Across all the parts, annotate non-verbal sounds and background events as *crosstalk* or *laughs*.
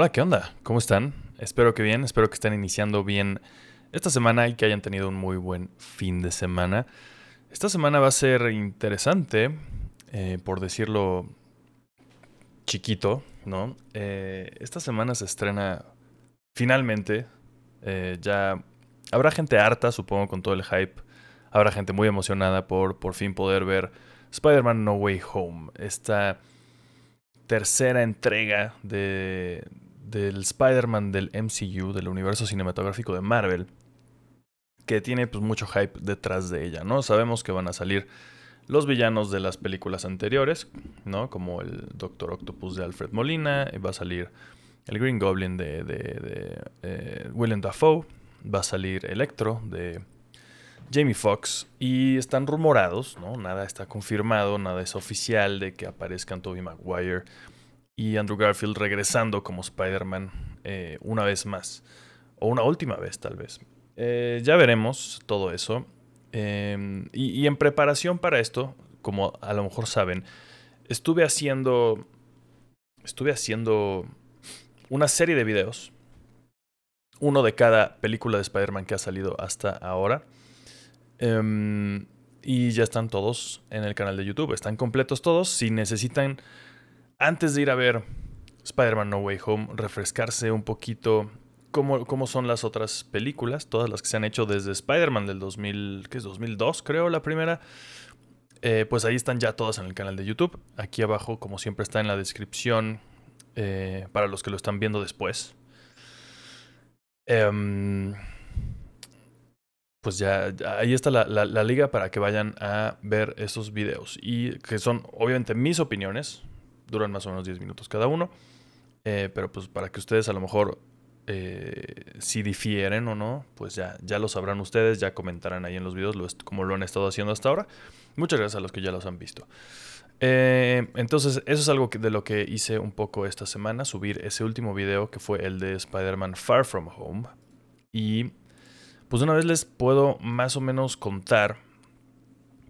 Hola, ¿qué onda? ¿Cómo están? Espero que bien, espero que estén iniciando bien esta semana y que hayan tenido un muy buen fin de semana. Esta semana va a ser interesante, eh, por decirlo chiquito, ¿no? Eh, esta semana se estrena finalmente, eh, ya habrá gente harta, supongo, con todo el hype. Habrá gente muy emocionada por por fin poder ver Spider-Man No Way Home. Esta tercera entrega de, del Spider-Man del MCU, del universo cinematográfico de Marvel, que tiene pues, mucho hype detrás de ella, ¿no? Sabemos que van a salir los villanos de las películas anteriores, ¿no? Como el Doctor Octopus de Alfred Molina, va a salir el Green Goblin de, de, eh, Willem Dafoe, va a salir Electro de Jamie Foxx y están rumorados, ¿no? Nada está confirmado, nada es oficial de que aparezcan Tobey Maguire y Andrew Garfield regresando como Spider-Man eh, una vez más, o una última vez tal vez. Eh, ya veremos todo eso. Em, y, en preparación para esto, como a lo mejor saben, estuve haciendo, estuve haciendo una serie de videos, uno de cada película de Spider-Man que ha salido hasta ahora. Em, y ya están todos en el canal de YouTube. Están completos todos. Si necesitan, antes de ir a ver Spider-Man No Way Home, refrescarse un poquito cómo, cómo son las otras películas, todas las que se han hecho desde Spider-Man del 2000, ¿qué es? 2002 creo la primera. Eh, pues ahí están ya todas en el canal de YouTube. Aquí abajo, como siempre, está en la descripción eh, para los que lo están viendo después. Eh, pues ya, ahí está la, liga para que vayan a ver esos videos. Y que son obviamente mis opiniones, duran más o menos 10 minutos cada uno. Eh, pero pues para que ustedes a lo mejor, eh, si difieren o no, pues ya, ya lo sabrán ustedes, ya comentarán ahí en los videos como lo han estado haciendo hasta ahora. Muchas gracias a los que ya los han visto. Eh, entonces, eso es algo de lo que hice un poco esta semana, subir ese último video que fue el de Spider-Man Far From Home. Y pues una vez les puedo más o menos contar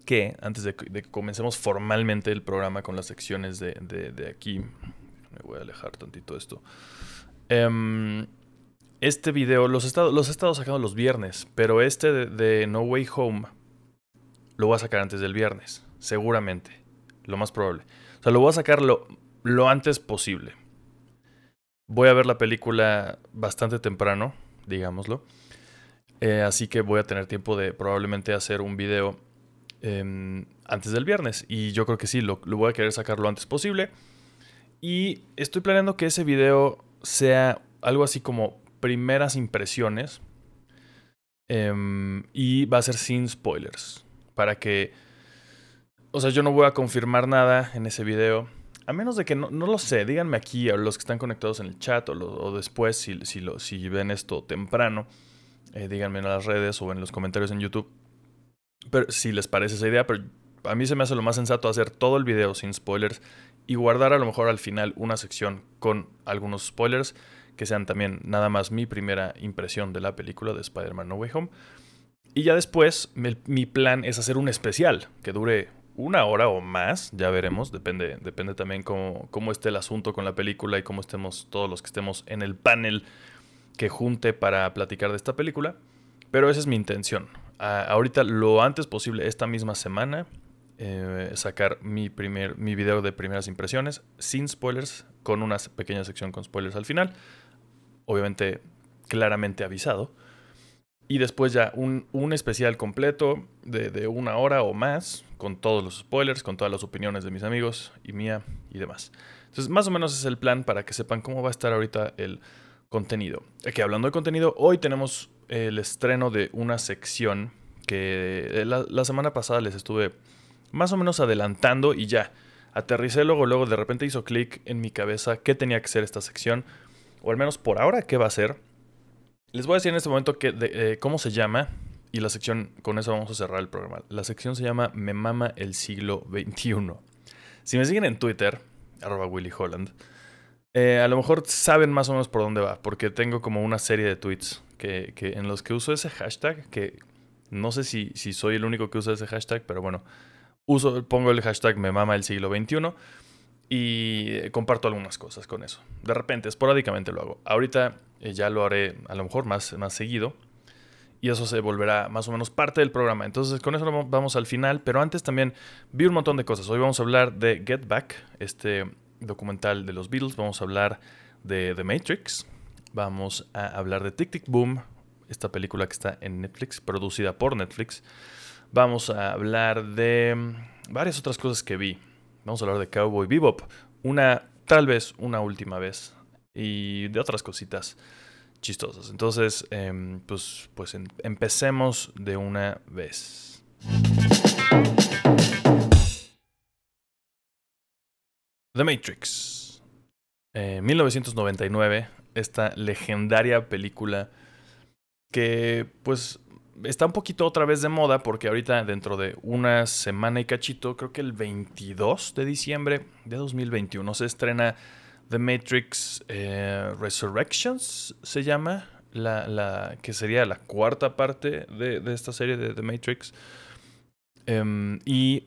que, antes de que, comencemos formalmente el programa con las secciones de, aquí, me voy a alejar tantito esto. Em, este video los he, estado, los he estado sacando los viernes, pero este de, No Way Home lo voy a sacar antes del viernes, seguramente, lo más probable. O sea, lo voy a sacar lo, lo antes posible. Voy a ver la película bastante temprano, digámoslo. Eh, así que voy a tener tiempo de probablemente hacer un video em, antes del viernes. Y yo creo que sí, lo, voy a querer sacar lo antes posible. Y estoy planeando que ese video sea algo así como primeras impresiones. Em, y va a ser sin spoilers. Para que... O sea, yo no voy a confirmar nada en ese video. A menos de que no, lo sé, díganme aquí a los que están conectados en el chat o, después si, si, lo, si ven esto temprano. Eh, díganme en las redes o en los comentarios en YouTube. Pero si les parece esa idea, pero a mí se me hace lo más sensato hacer todo el video sin spoilers y guardar a lo mejor al final una sección con algunos spoilers que sean también nada más mi primera impresión de la película de Spider-Man No Way Home. Y ya después mi, plan es hacer un especial que dure una hora o más, ya veremos, depende, depende también cómo, cómo esté el asunto con la película y cómo estemos todos los que estemos en el panel que junte para platicar de esta película. Pero esa es mi intención. Ahorita lo antes posible, esta misma semana, eh, sacar mi, primer, mi video de primeras impresiones sin spoilers, con una pequeña sección con spoilers al final. Obviamente claramente avisado. Y después ya un, un especial completo de, de, una hora o más, con todos los spoilers, con todas las opiniones de mis amigos y mía y demás. Entonces, más o menos es el plan para que sepan cómo va a estar ahorita el contenido. Aquí hablando de contenido, hoy tenemos el estreno de una sección que eh, la, semana pasada les estuve más o menos adelantando y ya. Aterricé luego, luego de repente hizo clic en mi cabeza qué tenía que ser esta sección, o al menos por ahora qué va a ser. Les voy a decir en este momento que, eh, cómo se llama y la sección, con eso vamos a cerrar el programa. La sección se llama Me mama el siglo XXI. Si me siguen en Twitter, arroba Willy Holland, eh, a lo mejor saben más o menos por dónde va, porque tengo como una serie de tweets que, en los que uso ese hashtag, que no sé si, si soy el único que usa ese hashtag, pero bueno, uso, pongo el hashtag me mama el siglo XXI. y comparto algunas cosas con eso. De repente, esporádicamente lo hago. Ahorita eh, ya lo haré a lo mejor más, más seguido y eso se volverá más o menos parte del programa. Entonces con eso vamos al final, pero antes también vi un montón de cosas. Hoy vamos a hablar de Get Back, este documental de los Beatles, vamos a hablar de The Matrix, vamos a hablar de Tic Tic Boom, esta película que está en Netflix, producida por Netflix. Vamos a hablar de mm, varias otras cosas que vi. Vamos a hablar de Cowboy Bebop, una tal vez una última vez y de otras cositas chistosas. Entonces, em, pues, pues empecemos de una vez. The Matrix. 1999, esta legendaria película que pues está un poquito otra vez de moda porque ahorita dentro de una semana y cachito, creo que el 22 de diciembre de 2021 se estrena The Matrix eh, Resurrections, se llama, la, la, que sería la cuarta parte de, de esta serie de The Matrix. Em, y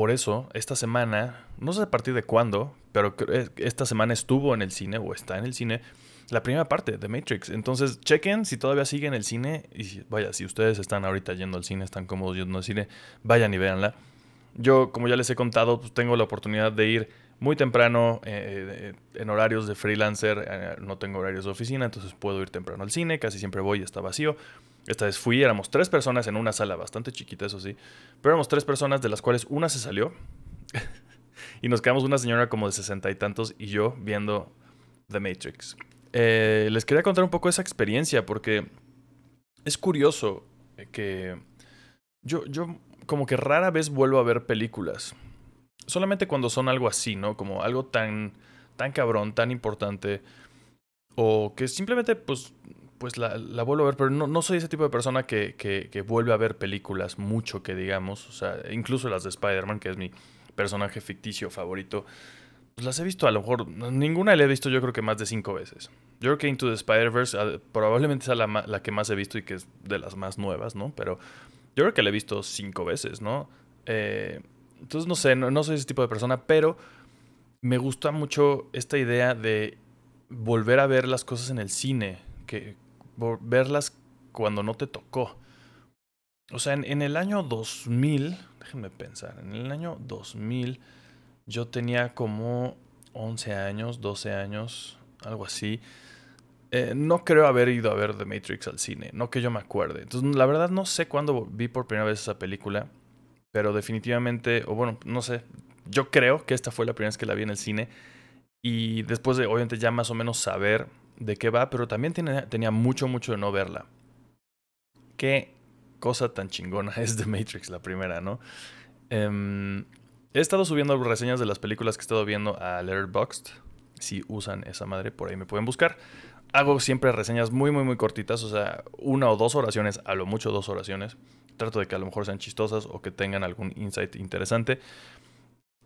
por eso, esta semana, no sé a partir de cuándo, pero esta semana estuvo en el cine o está en el cine la primera parte de Matrix. Entonces, chequen si todavía sigue en el cine. Y vaya, si ustedes están ahorita yendo al cine, están cómodos yendo al cine, vayan y véanla. Yo, como ya les he contado, pues, tengo la oportunidad de ir muy temprano eh, en horarios de freelancer. Eh, no tengo horarios de oficina, entonces puedo ir temprano al cine. Casi siempre voy y está vacío. Esta vez fui, éramos tres personas en una sala bastante chiquita, eso sí. Pero éramos tres personas, de las cuales una se salió. *laughs* y nos quedamos una señora como de sesenta y tantos y yo viendo The Matrix. Eh, les quería contar un poco esa experiencia porque es curioso que yo, yo como que rara vez vuelvo a ver películas. Solamente cuando son algo así, ¿no? Como algo tan, tan cabrón, tan importante. O que simplemente pues pues la, la, vuelvo a ver, pero no, no soy ese tipo de persona que, que, que, vuelve a ver películas mucho, que digamos, o sea, incluso las de Spider-Man, que es mi personaje ficticio favorito, pues las he visto a lo mejor, ninguna la he visto yo creo que más de cinco veces. Yo creo que Into the Spider-Verse ah, probablemente sea la, la, que más he visto y que es de las más nuevas, ¿no? Pero yo creo que la he visto cinco veces, ¿no? Eh, entonces, no sé, no, soy ese tipo de persona, pero me gusta mucho esta idea de volver a ver las cosas en el cine, que verlas cuando no te tocó. O sea, en, el año 2000, déjenme pensar, en el año 2000 yo tenía como 11 años, 12 años, algo así. Eh, no creo haber ido a ver The Matrix al cine, no que yo me acuerde. Entonces, la verdad no sé cuándo vi por primera vez esa película, pero definitivamente, o bueno, no sé, yo creo que esta fue la primera vez que la vi en el cine. Y después de, obviamente, ya más o menos saber de qué va, pero también tenía mucho, mucho de no verla. Qué cosa tan chingona *laughs* es The Matrix, la primera, ¿no? Em, he estado subiendo reseñas de las películas que he estado viendo a Letterboxd. Si usan esa madre, por ahí me pueden buscar. Hago siempre reseñas muy, muy, muy cortitas, o sea, una o dos oraciones, a lo mucho dos oraciones. Trato de que a lo mejor sean chistosas o que tengan algún insight interesante.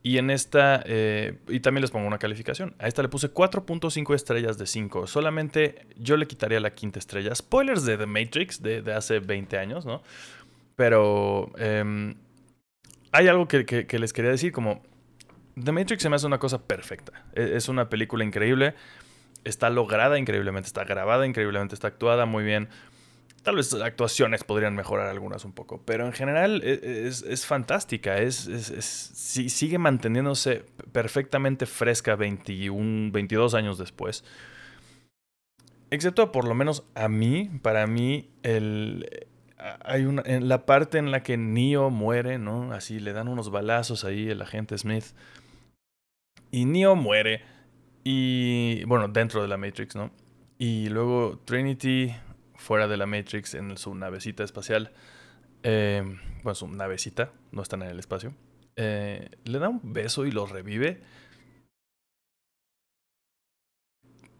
Y en esta, eh, y también les pongo una calificación. A esta le puse 4.5 estrellas de 5. Solamente yo le quitaría la quinta estrella. Spoilers de The Matrix de, hace 20 años, ¿no? Pero em, hay algo que, que, les quería decir, como The Matrix se me hace una cosa perfecta. E, es una película increíble. Está lograda increíblemente, está grabada increíblemente, está actuada muy bien. Tal vez actuaciones podrían mejorar algunas un poco, pero en general e, e, es, fantástica, es, sigue manteniéndose perfectamente fresca 21, 22 años después. Excepto por lo menos a mí, para mí, el, hay una, en la parte en la que Neo muere, ¿no? Así le dan unos balazos ahí el agente Smith. Y Neo muere. Y bueno, dentro de la Matrix, ¿no? Y luego Trinity fuera de la Matrix en su navecita espacial. Eh, bueno, su navecita, no están en el espacio. Eh, le da un beso y lo revive.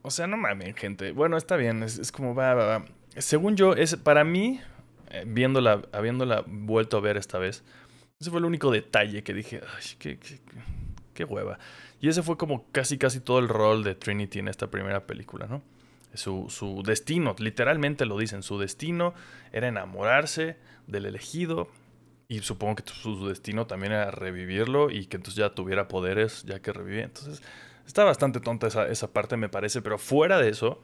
O sea, no mames, gente. Bueno, está bien, es, como va, va, va. Según yo, es para mí, eh, viéndola, habiéndola vuelto a ver esta vez, ese fue el único detalle que dije, ay, qué, qué, qué hueva. Y ese fue como casi, casi todo el rol de Trinity en esta primera película, ¿no? Su, destino, literalmente lo dicen, su destino era enamorarse del elegido Y supongo que su destino también era revivirlo y que entonces ya tuviera poderes ya que revivía. Entonces está bastante tonta esa, esa parte me parece, pero fuera de eso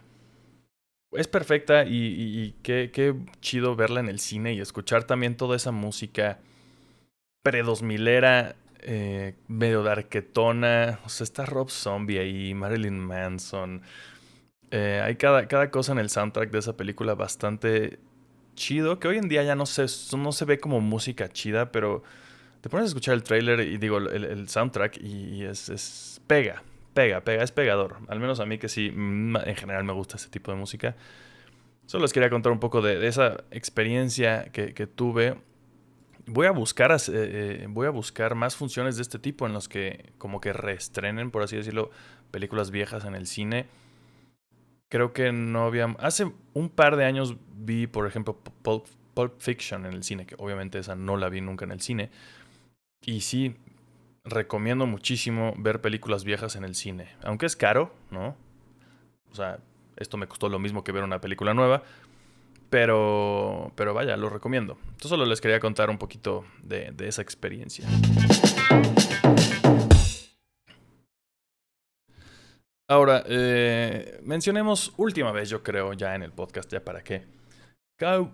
es perfecta y, qué, qué, chido verla en el cine y escuchar también toda esa música pre-2000era, eh, medio darketona. O sea, está Rob Zombie ahí, Marilyn Manson. Eh, hay cada, cada cosa en el soundtrack de esa película bastante chido, que hoy en día ya no se, no se ve como música chida, pero te pones a escuchar el trailer y digo, el, soundtrack y es, es pega, pega, pega, es pegador. Al menos a mí que sí, mm, en general me gusta ese tipo de música. Solo les quería contar un poco de, esa experiencia que, tuve. Voy a, buscar, eh, eh, voy a buscar más funciones de este tipo en los que como que reestrenen, por así decirlo, películas viejas en el cine. Creo que no había... Hace un par de años vi, por ejemplo, Pulp, Fiction en el cine, que obviamente esa no la vi nunca en el cine. Y sí, recomiendo muchísimo ver películas viejas en el cine. Aunque es caro, ¿no? O sea, esto me costó lo mismo que ver una película nueva. Pero, pero vaya, lo recomiendo. Entonces solo les quería contar un poquito de, esa experiencia. Ahora, eh, mencionemos última vez, yo creo, ya en el podcast, ya para qué.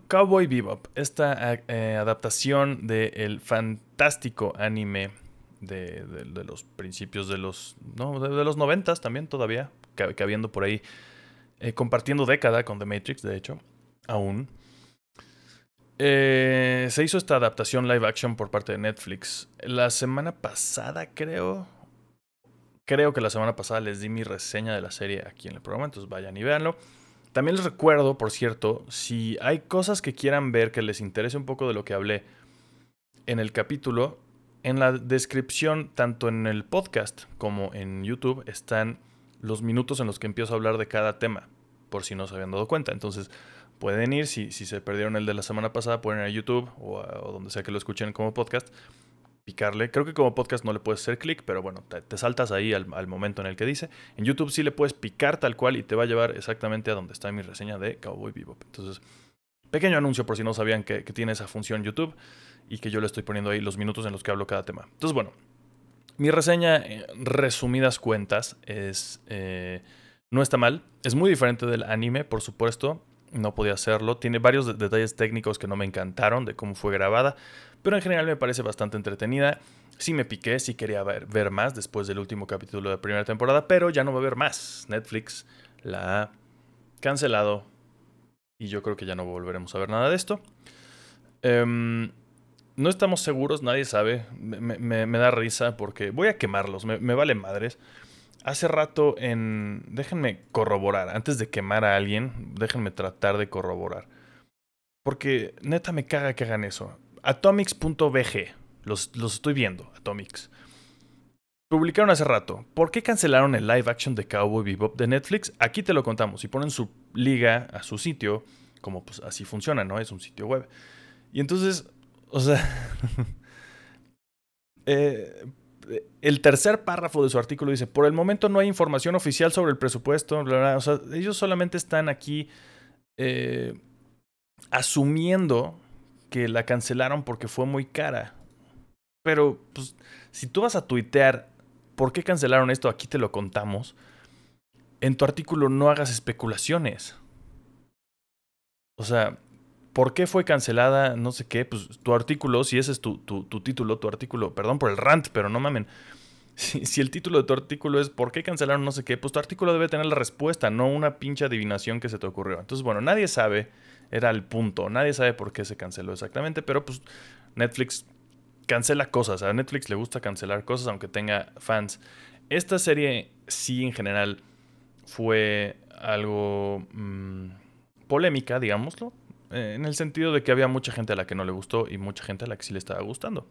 Cowboy Bebop, esta eh, adaptación del fantástico anime de, los principios de los, no, de, los noventas también todavía, que, habiendo por ahí, eh, compartiendo década con The Matrix, de hecho, aún. Eh, se hizo esta adaptación live action por parte de Netflix. La semana pasada, creo. Creo que la semana pasada les di mi reseña de la serie aquí en el programa, entonces vayan y véanlo. También les recuerdo, por cierto, si hay cosas que quieran ver que les interese un poco de lo que hablé en el capítulo, en la descripción, tanto en el podcast como en YouTube, están los minutos en los que empiezo a hablar de cada tema, por si no se habían dado cuenta. Entonces, pueden ir, si, si se perdieron el de la semana pasada, pueden ir a YouTube o, donde sea que lo escuchen como podcast, picarle. Creo que como podcast no le puedes hacer clic, pero bueno, te, saltas ahí al, momento en el que dice. En YouTube sí le puedes picar tal cual y te va a llevar exactamente a donde está mi reseña de Cowboy Bebop. Entonces, pequeño anuncio por si no sabían que tiene esa función YouTube y que yo le estoy poniendo ahí los minutos en los que hablo cada tema. Entonces, bueno, mi reseña, resumidas cuentas, es... Eh, no está mal, es muy diferente del anime, por supuesto, no podía hacerlo. Tiene varios detalles técnicos que no me encantaron de cómo fue grabada, pero en general me parece bastante entretenida. Sí me piqué, sí quería ver, ver, más después del último capítulo de la primera temporada, pero ya no va a haber más. Netflix la ha cancelado y yo creo que ya no volveremos a ver nada de esto. Eh, no estamos seguros, nadie sabe. Me, da risa porque voy a quemarlos, me, vale madres. Hace rato en... Déjenme corroborar, antes de quemar a alguien, déjenme tratar de corroborar. Porque neta me caga que hagan eso. Atomics.bg, los, los estoy viendo, Atomics. Publicaron hace rato. ¿Por qué cancelaron el live action de Cowboy Bebop de Netflix? Aquí te lo contamos. Si ponen su liga a su sitio, como pues así funciona, ¿no? Es un sitio web. Y entonces o sea, *laughs* eh, el tercer párrafo de su artículo dice, por el momento no hay información oficial sobre el presupuesto. O sea, ellos solamente están aquí eh, asumiendo que la cancelaron porque fue muy cara. Pero, pues, si tú vas a tuitear, ¿por qué cancelaron esto? Aquí te lo contamos. En tu artículo no hagas especulaciones. O sea, ¿Por qué fue cancelada? No sé qué. Pues tu artículo, si ese es tu, título, tu artículo, perdón por el rant, pero no mamen. *laughs* Si, el título de tu artículo es ¿por qué cancelaron no sé qué? Pues tu artículo debe tener la respuesta, no una pinche adivinación que se te ocurrió. Entonces, bueno, nadie sabe, era el punto, nadie sabe por qué se canceló exactamente, pero pues Netflix cancela cosas, a Netflix le gusta cancelar cosas aunque tenga fans. Esta serie sí en general fue algo mm, polémica, digámoslo, eh, en el sentido de que había mucha gente a la que no le gustó y mucha gente a la que sí le estaba gustando.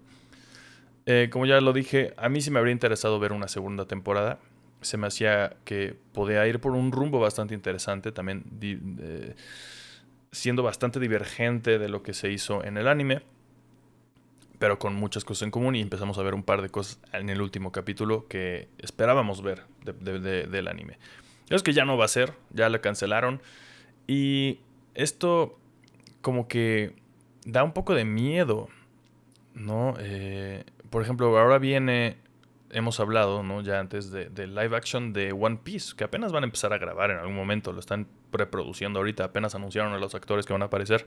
Eh, como ya lo dije, a mí sí me habría interesado ver una segunda temporada. Se me hacía que podía ir por un rumbo bastante interesante, también siendo bastante divergente de lo que se hizo en el anime, pero con muchas cosas en común y empezamos a ver un par de cosas en el último capítulo que esperábamos ver del anime. Es que ya no va a ser, ya la cancelaron y esto como que da un poco de miedo. ¿no? Eh, por ejemplo, ahora viene, hemos hablado, ¿no? Ya antes de, live action de One Piece, que apenas van a empezar a grabar en algún momento, lo están preproduciendo ahorita, apenas anunciaron a los actores que van a aparecer.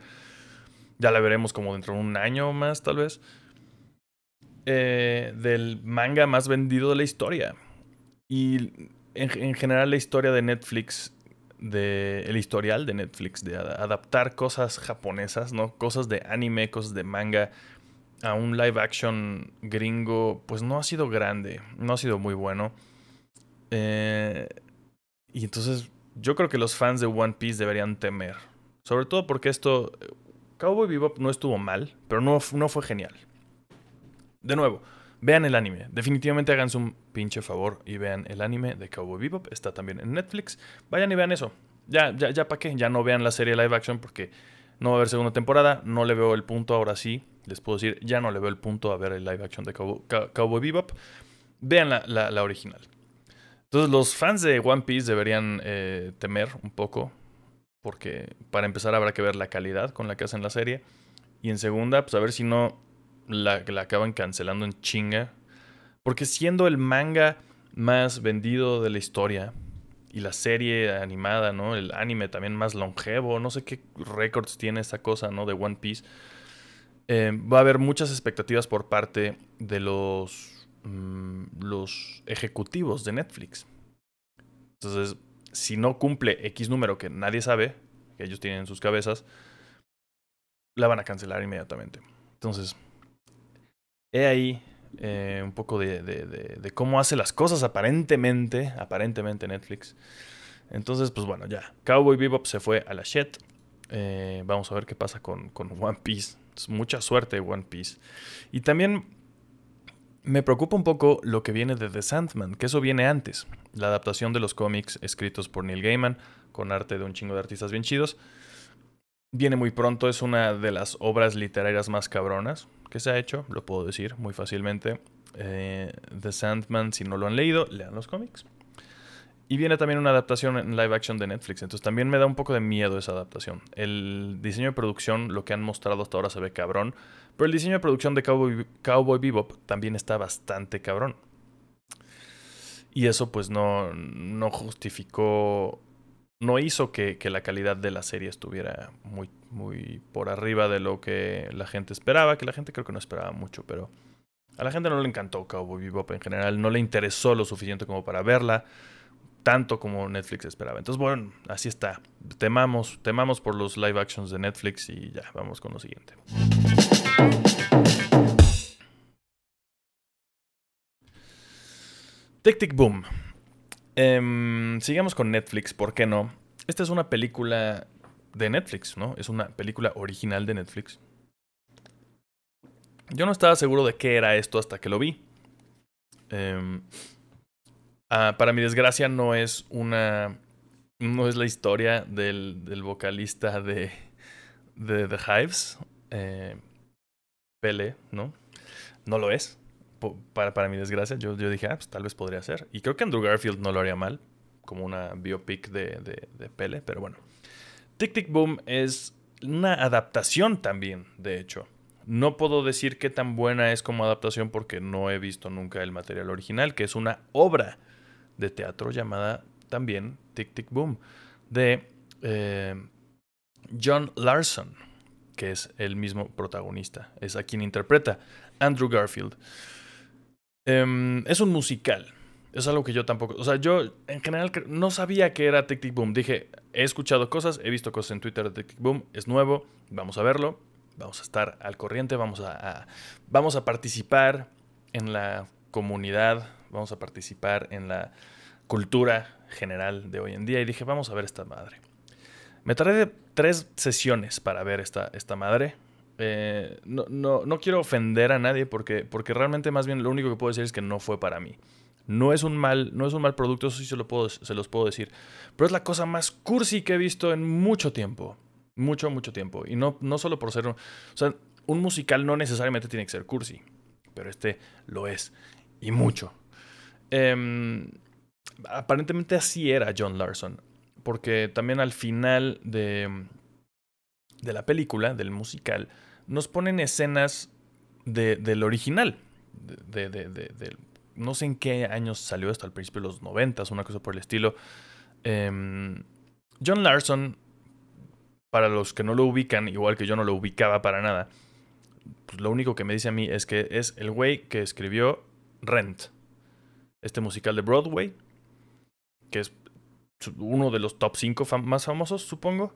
Ya la veremos como dentro de un año más, tal vez. Eh, del manga más vendido de la historia. Y en, general la historia de Netflix, de, el historial de Netflix, de adaptar cosas japonesas, ¿no? Cosas de anime, cosas de manga a un live action gringo, pues no ha sido grande, no ha sido muy bueno. Eh, y entonces yo creo que los fans de One Piece deberían temer. Sobre todo porque esto, Cowboy Bebop no estuvo mal, pero no, no fue genial. De nuevo, vean el anime. Definitivamente háganse un pinche favor y vean el anime de Cowboy Bebop. Está también en Netflix. Vayan y vean eso. Ya, ya, ya para qué. Ya no vean la serie live action porque no va a haber segunda temporada. No le veo el punto ahora sí. Les puedo decir, ya no le veo el punto a ver el live action de Cowboy, Bebop. Vean la, original. Entonces los fans de One Piece deberían eh, temer un poco. Porque para empezar habrá que ver la calidad con la que hacen la serie. Y en segunda, pues a ver si no la, la acaban cancelando en chinga. Porque siendo el manga más vendido de la historia y la serie animada, ¿no? El anime también más longevo, no sé qué récords tiene esta cosa, ¿no? De One Piece. Eh, va a haber muchas expectativas por parte de los, mm, los ejecutivos de Netflix. Entonces, si no cumple X número que nadie sabe, que ellos tienen en sus cabezas, la van a cancelar inmediatamente. Entonces, he ahí eh, un poco de, cómo hace las cosas aparentemente, aparentemente Netflix. Entonces, pues bueno, ya. Cowboy Bebop se fue a la shit. Eh, vamos a ver qué pasa con One Piece. Mucha suerte One Piece. Y también me preocupa un poco lo que viene de The Sandman, que eso viene antes. La adaptación de los cómics escritos por Neil Gaiman, con arte de un chingo de artistas bien chidos. Viene muy pronto, es una de las obras literarias más cabronas que se ha hecho, lo puedo decir muy fácilmente. Eh, The Sandman, si no lo han leído, lean los cómics. Y viene también una adaptación en live action de Netflix, entonces también me da un poco de miedo esa adaptación. El diseño de producción, lo que han mostrado hasta ahora se ve cabrón, pero el diseño de producción de Cowboy, Cowboy Bebop también está bastante cabrón. Y eso pues no, no justificó no hizo que, la calidad de la serie estuviera muy, muy por arriba de lo que la gente esperaba, que la gente creo que no esperaba mucho, pero a la gente no le encantó Cowboy Bebop en general, no le interesó lo suficiente como para verla, tanto como Netflix esperaba. Entonces, bueno, así está. Temamos, temamos por los live actions de Netflix y ya, vamos con lo siguiente. Tic Tic Boom. Em, sigamos con Netflix, ¿por qué no? Esta es una película de Netflix, ¿no? Es una película original de Netflix. Yo no estaba seguro de qué era esto hasta que lo vi. Em, ah, para mi desgracia no es una... No es la historia del, del vocalista de, de The Hives. Eh, Pele, ¿no? No lo es para, para mi desgracia, yo, yo dije, ah, pues tal vez podría ser. Y creo que Andrew Garfield no lo haría mal, como una biopic de, de, de Pele, pero bueno. Tic Tic Boom es una adaptación también, de hecho. No puedo decir qué tan buena es como adaptación porque no he visto nunca el material original, que es una obra de teatro llamada también Tic Tic Boom, de eh, John Larson, que es el mismo protagonista, es a quien interpreta Andrew Garfield. Em, es un musical. Es algo que yo tampoco. O sea, yo en general no sabía que era Tic Tic Boom. Dije, he escuchado cosas, he visto cosas en Twitter de Tic Tic Boom, es nuevo, vamos a verlo, vamos a estar al corriente, vamos a, vamos a participar en la comunidad, vamos a participar en la cultura general de hoy en día. Y dije, vamos a ver esta madre. Me tardé tres sesiones para ver esta, esta madre. Eh, no, no, no, quiero ofender a nadie porque, porque realmente más bien lo único que puedo decir es que no fue para mí. No es un mal, no es un mal producto, eso sí se, lo puedo, se los puedo decir. Pero es la cosa más cursi que he visto en mucho tiempo. Mucho, mucho tiempo. Y no, no solo por ser... Un, o sea, un musical no necesariamente tiene que ser cursi. Pero este lo es. Y mucho. Em, aparentemente así era John Larson. Porque también al final de, de la película, del musical, nos ponen escenas del original. De, de, no sé en qué años salió esto, al principio de los 90, una cosa por el estilo. Em, John Larson, para los que no lo ubican, igual que yo no lo ubicaba para nada, pues lo único que me dice a mí es que es el güey que escribió Rent, este musical de Broadway, que es uno de los top 5 más famosos, supongo.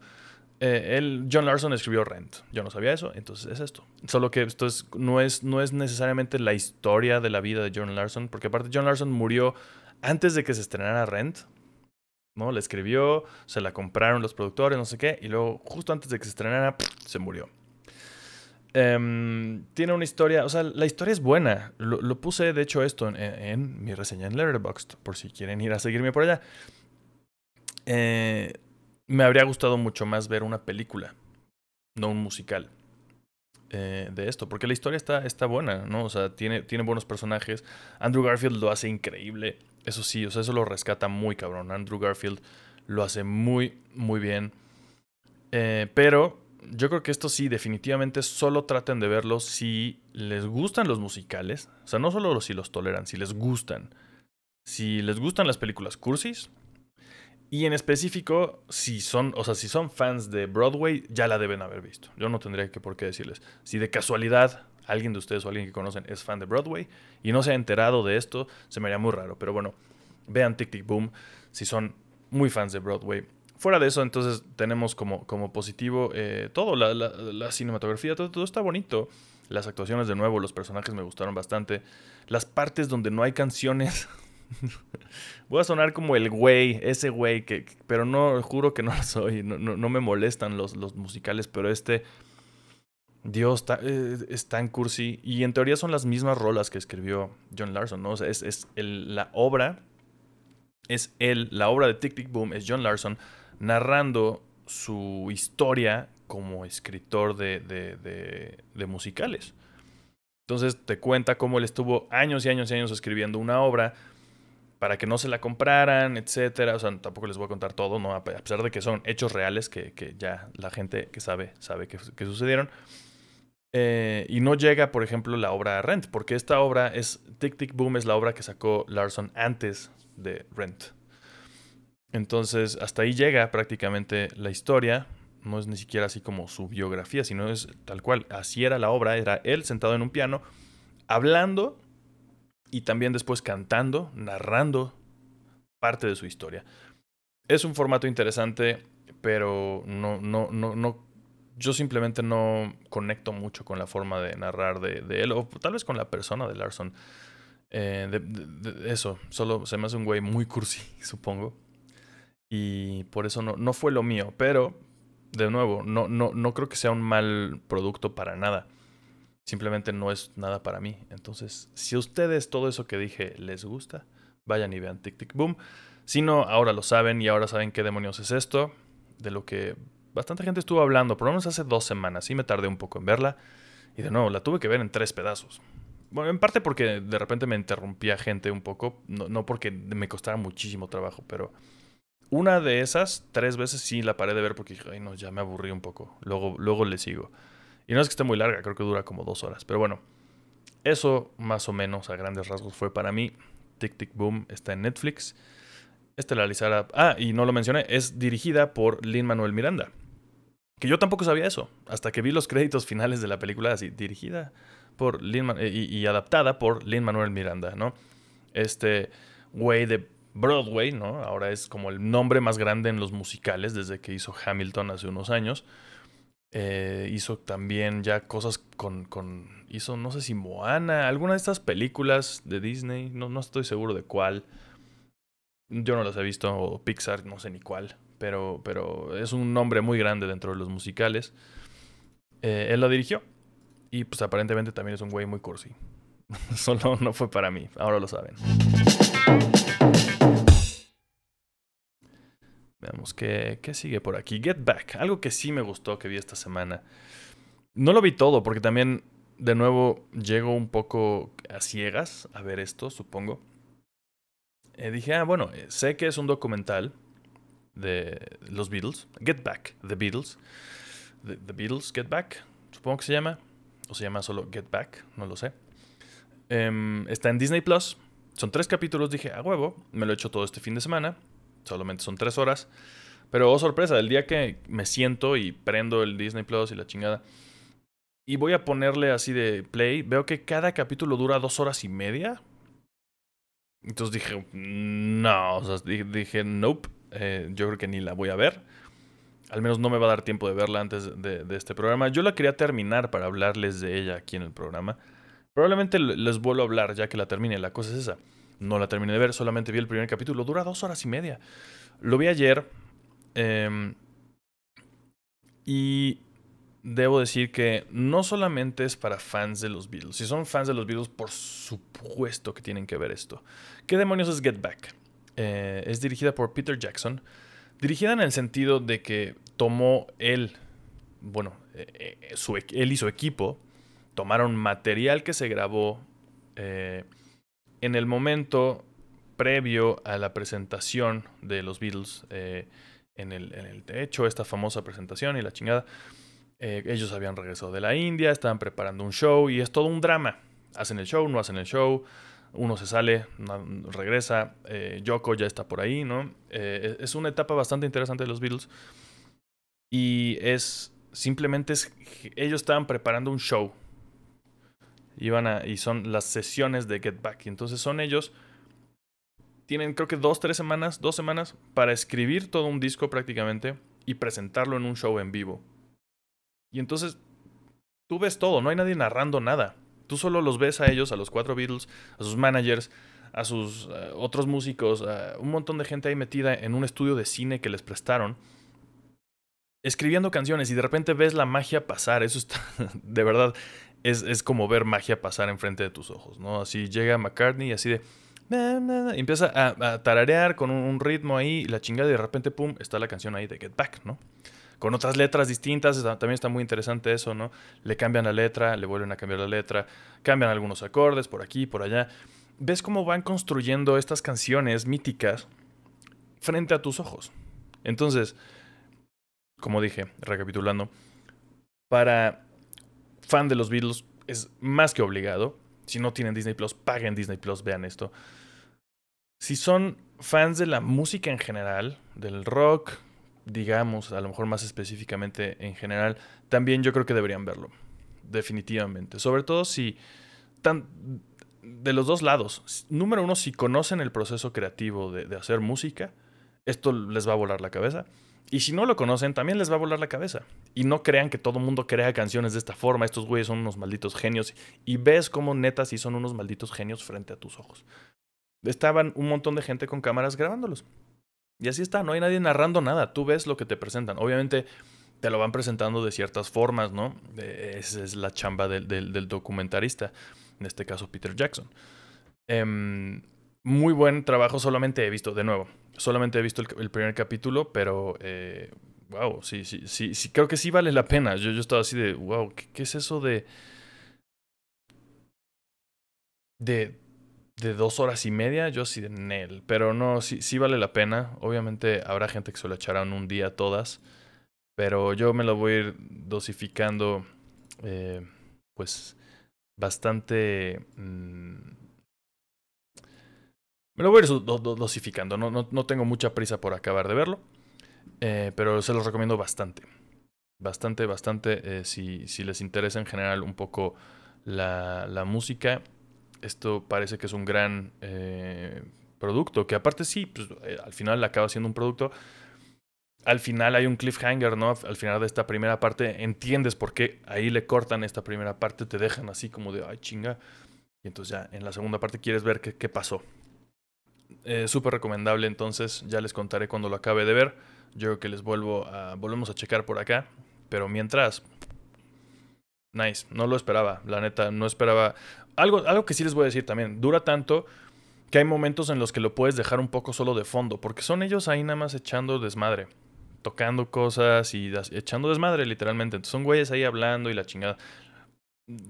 Eh, John Larson escribió Rent. Yo no sabía eso, entonces es esto. Solo que esto no, es, no es necesariamente la historia de la vida de John Larson, porque aparte John Larson murió antes de que se estrenara Rent. ¿no? La escribió, se la compraron los productores, no sé qué, y luego justo antes de que se estrenara, se murió. Em, tiene una historia, o sea, la historia es buena. Lo, puse, de hecho, esto en, mi reseña en Letterboxd, por si quieren ir a seguirme por allá. Eh, me habría gustado mucho más ver una película, no un musical. Eh, de esto, porque la historia está, está buena, ¿no? O sea, tiene, tiene buenos personajes. Andrew Garfield lo hace increíble. Eso sí, o sea, eso lo rescata muy cabrón. Andrew Garfield lo hace muy, muy bien. Eh, pero yo creo que esto sí, definitivamente solo traten de verlo si les gustan los musicales. O sea, no solo si los toleran, si les gustan. Si les gustan las películas cursis. Y en específico, si son, o sea, si son fans de Broadway, ya la deben haber visto. Yo no tendría que por qué decirles. Si de casualidad alguien de ustedes o alguien que conocen es fan de Broadway y no se ha enterado de esto, se me haría muy raro. Pero bueno, vean Tic Tic Boom si son muy fans de Broadway. Fuera de eso, entonces tenemos como, como positivo eh, todo, la, cinematografía, todo, todo está bonito. Las actuaciones de nuevo, los personajes me gustaron bastante. Las partes donde no hay canciones. *laughs* Voy a sonar como el güey, ese güey, que, pero no, juro que no lo soy. No, no, me molestan los, los musicales, pero este Dios está, eh, está, en cursi. Y en teoría son las mismas rolas que escribió John Larson, ¿no? O sea, es, es la obra, es él, la obra de Tic Tic Boom, es John Larson narrando su historia como escritor de, musicales. Entonces te cuenta cómo él estuvo años y años y años escribiendo una obra para que no se la compraran, etcétera. O sea, tampoco les voy a contar todo, ¿no? A pesar de que son hechos reales que, ya la gente que sabe, sabe que, que sucedieron. Eh, y no llega, por ejemplo, la obra Rent, porque esta obra es, Tic Tic Boom es la obra que sacó Larson antes de Rent. Entonces, hasta ahí llega prácticamente la historia. No es ni siquiera así como su biografía, sino es tal cual. Así era la obra, era él sentado en un piano, hablando y también después cantando, narrando parte de su historia. Es un formato interesante, pero no, no, no, no yo simplemente no conecto mucho con la forma de narrar de, él, o tal vez con la persona de Larson. Eh, eso, solo se me hace un güey muy cursi, *laughs* supongo. Y por eso no, no fue lo mío. Pero, de nuevo, no, no, no creo que sea un mal producto para nada. Simplemente no es nada para mí. Entonces, si a ustedes todo eso que dije les gusta, vayan y vean Tic Tic Boom. Si no, ahora lo saben y ahora saben qué demonios es esto. De lo que bastante gente estuvo hablando, por lo menos hace dos semanas. Sí me tardé un poco en verla. Y de nuevo, la tuve que ver en tres pedazos. Bueno, en parte porque de repente me interrumpía gente un poco. No, porque me costara muchísimo trabajo, pero una de esas tres veces sí la paré de ver porque dije, ay no, ya me aburrí un poco. Luego, luego le sigo. Y no es que esté muy larga, creo que dura como dos horas. Pero bueno, eso más o menos a grandes rasgos fue para mí. Tic Tic Boom está en Netflix. Estelarizada. Ah, y no lo mencioné, es dirigida por Lin Manuel Miranda. Que yo tampoco sabía eso, hasta que vi los créditos finales de la película, así, dirigida por Lin eh, y, adaptada por Lin Manuel Miranda, ¿no? Este güey de Broadway, ¿no? Ahora es como el nombre más grande en los musicales desde que hizo Hamilton hace unos años. Eh, hizo también ya cosas con, Hizo, no sé si Moana, alguna de estas películas de Disney, no, no estoy seguro de cuál. Yo no las he visto, o Pixar, no sé ni cuál pero, pero es un nombre muy grande dentro de los musicales. Eh, él lo dirigió y pues aparentemente también es un güey muy cursi. *laughs* Solo no fue para mí, ahora lo saben. Veamos qué, qué sigue por aquí. Get Back, algo que sí me gustó que vi esta semana. No lo vi todo porque también de nuevo llego un poco a ciegas a ver esto, supongo. Eh, dije, ah, bueno, eh, sé que es un documental de los Beatles. Get Back, The Beatles. The, Beatles, Get Back, supongo que se llama. o se llama solo Get Back, no lo sé. Em, está en Disney Plus. Son tres capítulos, dije, a huevo, me lo he hecho todo este fin de semana. Solamente son tres horas. Pero, oh sorpresa, el día que me siento y prendo el Disney Plus y la chingada, y voy a ponerle así de play, veo que cada capítulo dura dos horas y media. Entonces dije, no, o sea, dije, nope, eh, yo creo que ni la voy a ver. Al menos no me va a dar tiempo de verla antes de, de, este programa. Yo la quería terminar para hablarles de ella aquí en el programa. Probablemente les vuelvo a hablar ya que la termine. La cosa es esa. No la terminé de ver, solamente vi el primer capítulo. Dura dos horas y media. Lo vi ayer. Em, y debo decir que no solamente es para fans de los Beatles. Si son fans de los Beatles, por supuesto que tienen que ver esto. ¿Qué demonios es Get Back? Eh, es dirigida por Peter Jackson. Dirigida en el sentido de que tomó él, bueno, eh, eh, su, él y su equipo tomaron material que se grabó en el momento previo a la presentación de los Beatles en el, en el hecho, esta famosa presentación y la chingada. Eh, ellos habían regresado de la India, estaban preparando un show y es todo un drama. Hacen el show, no hacen el show, uno se sale, regresa, eh, Yoko ya está por ahí, ¿no? Eh, es una etapa bastante interesante de los Beatles. Y es simplemente ellos estaban preparando un show. Iban a, y son las sesiones de Get Back. Y entonces son ellos tienen creo que dos, tres semanas, dos semanas para escribir todo un disco prácticamente y presentarlo en un show en vivo. Y entonces tú ves todo, no hay nadie narrando nada. Tú solo los ves a ellos, a los cuatro Beatles, a sus managers, a sus eh, otros músicos, un montón de gente ahí metida en un estudio de cine que les prestaron, escribiendo canciones y de repente ves la magia pasar. Eso está, *laughs* de verdad, es, es como ver magia pasar enfrente de tus ojos, ¿no? Así llega McCartney y así de empieza a, tararear con un, ritmo ahí, la chingada, y de repente, pum, está la canción ahí de Get Back, ¿no? Con otras letras distintas, también está muy interesante eso, ¿no? Le cambian la letra, le vuelven a cambiar la letra, cambian algunos acordes por aquí, por allá. Ves cómo van construyendo estas canciones míticas frente a tus ojos. Entonces, como dije, recapitulando, para fan de los Beatles es más que obligado. Si no tienen Disney Plus, paguen Disney Plus, vean esto. Si son fans de la música en general, del rock, digamos, a lo mejor más específicamente en general, también yo creo que deberían verlo. Definitivamente. Sobre todo si tan de los dos lados. Número uno, si conocen el proceso creativo de, de, hacer música, esto les va a volar la cabeza. Y si no lo conocen, también les va a volar la cabeza. Y no crean que todo mundo crea canciones de esta forma. Estos güeyes son unos malditos genios. Y ves cómo netas sí son unos malditos genios frente a tus ojos estaban un montón de gente con cámaras grabándolos. Y así está, no hay nadie narrando nada, tú ves lo que te presentan. Obviamente te lo van presentando de ciertas formas, ¿no? Esa es la chamba del, documentarista, en este caso Peter Jackson. Em, muy buen trabajo, solamente he visto, de nuevo, solamente he visto el, primer capítulo, pero... wow, eh, sí, sí, sí, creo que sí vale la pena. Yo, yo estaba así de, wow, ¿qué, es eso de... de de dos horas y media, yo sí de Nel. Pero no, sí, sí vale la pena. Obviamente habrá gente que se lo echará en un día todas. Pero yo me lo voy a ir dosificando, eh, pues, bastante... Mm, me lo voy a ir dosificando. No, no, no, tengo mucha prisa por acabar de verlo. Eh, pero se los recomiendo bastante. Bastante, bastante. Eh, si, si les interesa en general un poco la, la música esto parece que es un gran eh, producto, que aparte sí, pues, al final acaba siendo un producto. Al final hay un cliffhanger, ¿no? Al final de esta primera parte entiendes por qué ahí le cortan esta primera parte, te dejan así como de, ay chinga. Y entonces ya en la segunda parte quieres ver qué, qué pasó. Eh, Súper recomendable, entonces ya les contaré cuando lo acabe de ver. Yo creo que les vuelvo a, volvemos a checar por acá. Pero mientras, nice, no lo esperaba, la neta, no esperaba algo, algo que sí les voy a decir también, dura tanto que hay momentos en los que lo puedes dejar un poco solo de fondo, porque son ellos ahí nada más echando desmadre, tocando cosas y echando desmadre literalmente. Entonces son güeyes ahí hablando y la chingada.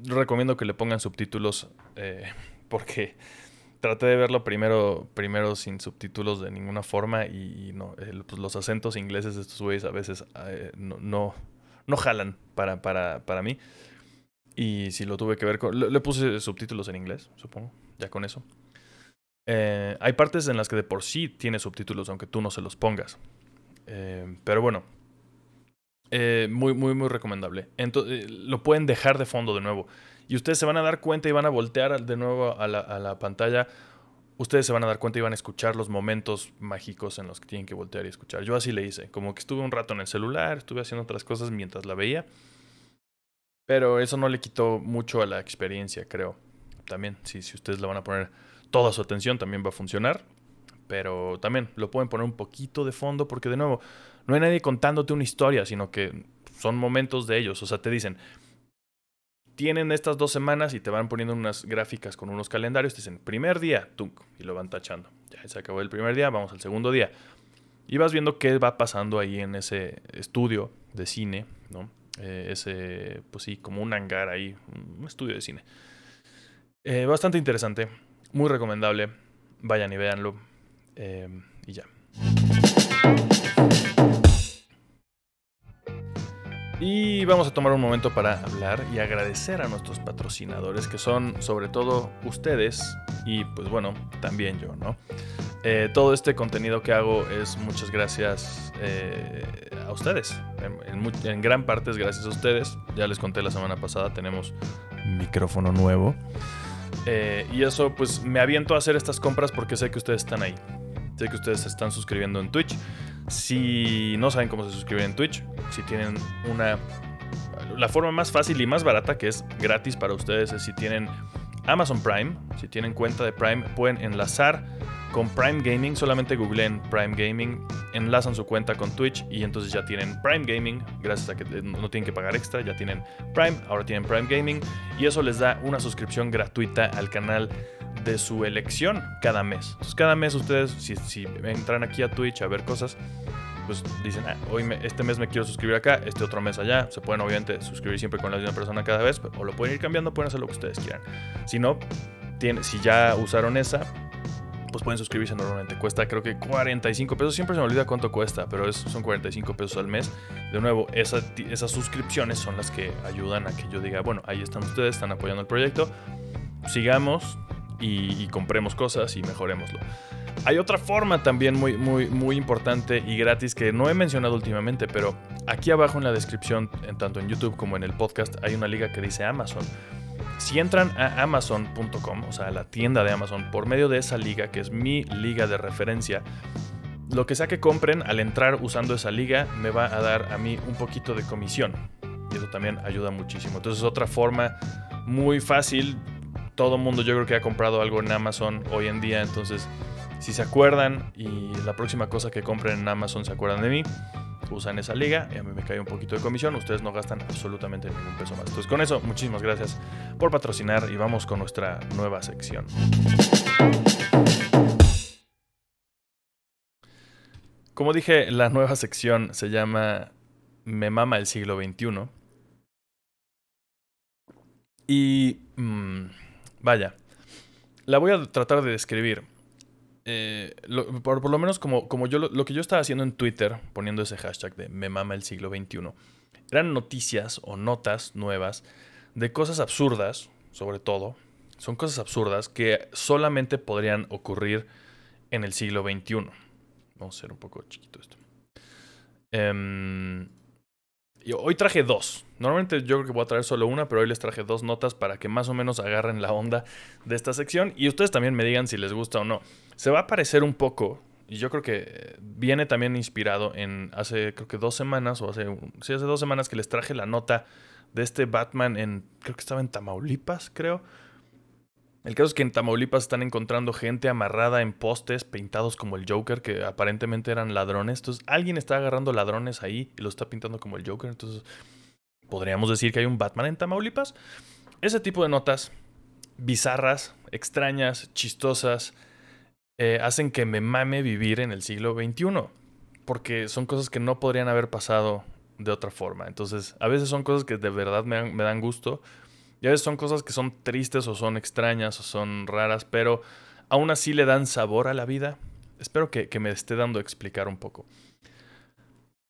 Recomiendo que le pongan subtítulos eh, *laughs* porque traté de verlo primero, primero sin subtítulos de ninguna forma y, no, pues los acentos ingleses de estos güeyes a veces eh, no, no, no, jalan para, para, para mí. Y si lo tuve que ver con... Le, puse subtítulos en inglés, supongo, ya con eso. Eh, hay partes en las que de por sí tiene subtítulos, aunque tú no se los pongas. Eh, pero bueno, eh, muy, muy, muy recomendable. Entonces, lo pueden dejar de fondo de nuevo. Y ustedes se van a dar cuenta y van a voltear de nuevo a la, la pantalla ustedes se van a dar cuenta y van a escuchar los momentos mágicos en los que tienen que voltear y escuchar. Yo así le hice, como que estuve un rato en el celular, estuve haciendo otras cosas mientras la veía, pero eso no le quitó mucho a la experiencia, creo. También, si, si ustedes le van a poner toda su atención, también va a funcionar, pero también lo pueden poner un poquito de fondo porque de nuevo, no hay nadie contándote una historia, sino que son momentos de ellos, o sea, te dicen, tienen estas dos semanas y te van poniendo unas gráficas con unos calendarios. Te dicen, primer día, tunk, y lo van tachando. Ya se acabó el primer día, vamos al segundo día. Y vas viendo qué va pasando ahí en ese estudio de cine, ¿no? Eh, ese, pues sí, como un hangar ahí, un estudio de cine. Eh, bastante interesante, muy recomendable. Vayan y véanlo. Eh, y ya. Y vamos a tomar un momento para hablar y agradecer a nuestros patrocinadores, que son sobre todo ustedes y pues bueno, también yo, ¿no? Eh, todo este contenido que hago es muchas gracias eh, a ustedes. En, gran parte es gracias a ustedes. Ya les conté la semana pasada, tenemos micrófono nuevo. Eh, y eso pues me aviento a hacer estas compras porque sé que ustedes están ahí. Sé que ustedes se están suscribiendo en Twitch. Si no saben cómo se suscriben en Twitch, si tienen una... La forma más fácil y más barata que es gratis para ustedes es si tienen Amazon Prime, si tienen cuenta de Prime, pueden enlazar con Prime Gaming, solamente googleen Prime Gaming, enlazan su cuenta con Twitch y entonces ya tienen Prime Gaming, gracias a que no tienen que pagar extra, ya tienen Prime, ahora tienen Prime Gaming. Y eso les da una suscripción gratuita al canal de su elección cada mes. Entonces cada mes ustedes, si, entran aquí a Twitch a ver cosas, pues dicen, ah, hoy este mes me quiero suscribir acá, este otro mes allá. Se pueden obviamente suscribir siempre con la misma persona cada vez, o lo pueden ir cambiando, pueden hacer lo que ustedes quieran. Si no, tiene, si ya usaron esa, pues pueden suscribirse normalmente. Cuesta creo que 45 pesos. Siempre se me olvida cuánto cuesta, pero es, son 45 pesos al mes. De nuevo, esas suscripciones son las que ayudan a que yo diga, bueno, ahí están ustedes, están apoyando el proyecto. Sigamos, y, compremos cosas y mejorémoslo. Hay otra forma también muy, muy, muy importante y gratis que no he mencionado últimamente, pero aquí abajo en la descripción, en tanto en YouTube como en el podcast, hay una liga que dice Amazon. Si entran a amazon.com, o sea, a la tienda de Amazon, por medio de esa liga, que es mi liga de referencia, lo que sea que compren al entrar usando esa liga me va a dar a mí un poquito de comisión. Y eso también ayuda muchísimo. Entonces es otra forma muy fácil todo mundo yo creo que ha comprado algo en Amazon hoy en día, entonces si se acuerdan y la próxima cosa que compren en Amazon se acuerdan de mí, usan esa liga y a mí me cae un poquito de comisión, ustedes no gastan absolutamente ningún peso más. Entonces con eso, muchísimas gracias por patrocinar y vamos con nuestra nueva sección. Como dije, la nueva sección se llama Me mama el siglo XXI. Y... Mm, Vaya, la voy a tratar de describir. Eh, por, lo menos como, yo lo, que yo estaba haciendo en Twitter, poniendo ese hashtag de me mama el siglo XXI, eran noticias o notas nuevas de cosas absurdas, sobre todo. Son cosas absurdas que solamente podrían ocurrir en el siglo XXI. Vamos a hacer un poco chiquito esto. Eh, hoy traje dos. Normalmente yo creo que voy a traer solo una, pero hoy les traje dos notas para que más o menos agarren la onda de esta sección y ustedes también me digan si les gusta o no. Se va a parecer un poco, y yo creo que viene también inspirado en hace creo que dos semanas o hace, sí, hace dos semanas que les traje la nota de este Batman en, creo que estaba en Tamaulipas, creo el caso es que en Tamaulipas están encontrando gente amarrada en postes pintados como el Joker, que aparentemente eran ladrones. Entonces alguien está agarrando ladrones ahí y lo está pintando como el Joker. Entonces, ¿podríamos decir que hay un Batman en Tamaulipas? Ese tipo de notas bizarras, extrañas, chistosas, eh, hacen que me mame vivir en el siglo XXI. Porque son cosas que no podrían haber pasado de otra forma. Entonces, a veces son cosas que de verdad me, me dan gusto ya ves, son cosas que son tristes o son extrañas o son raras, pero aún así le dan sabor a la vida. Espero que, me esté dando a explicar un poco.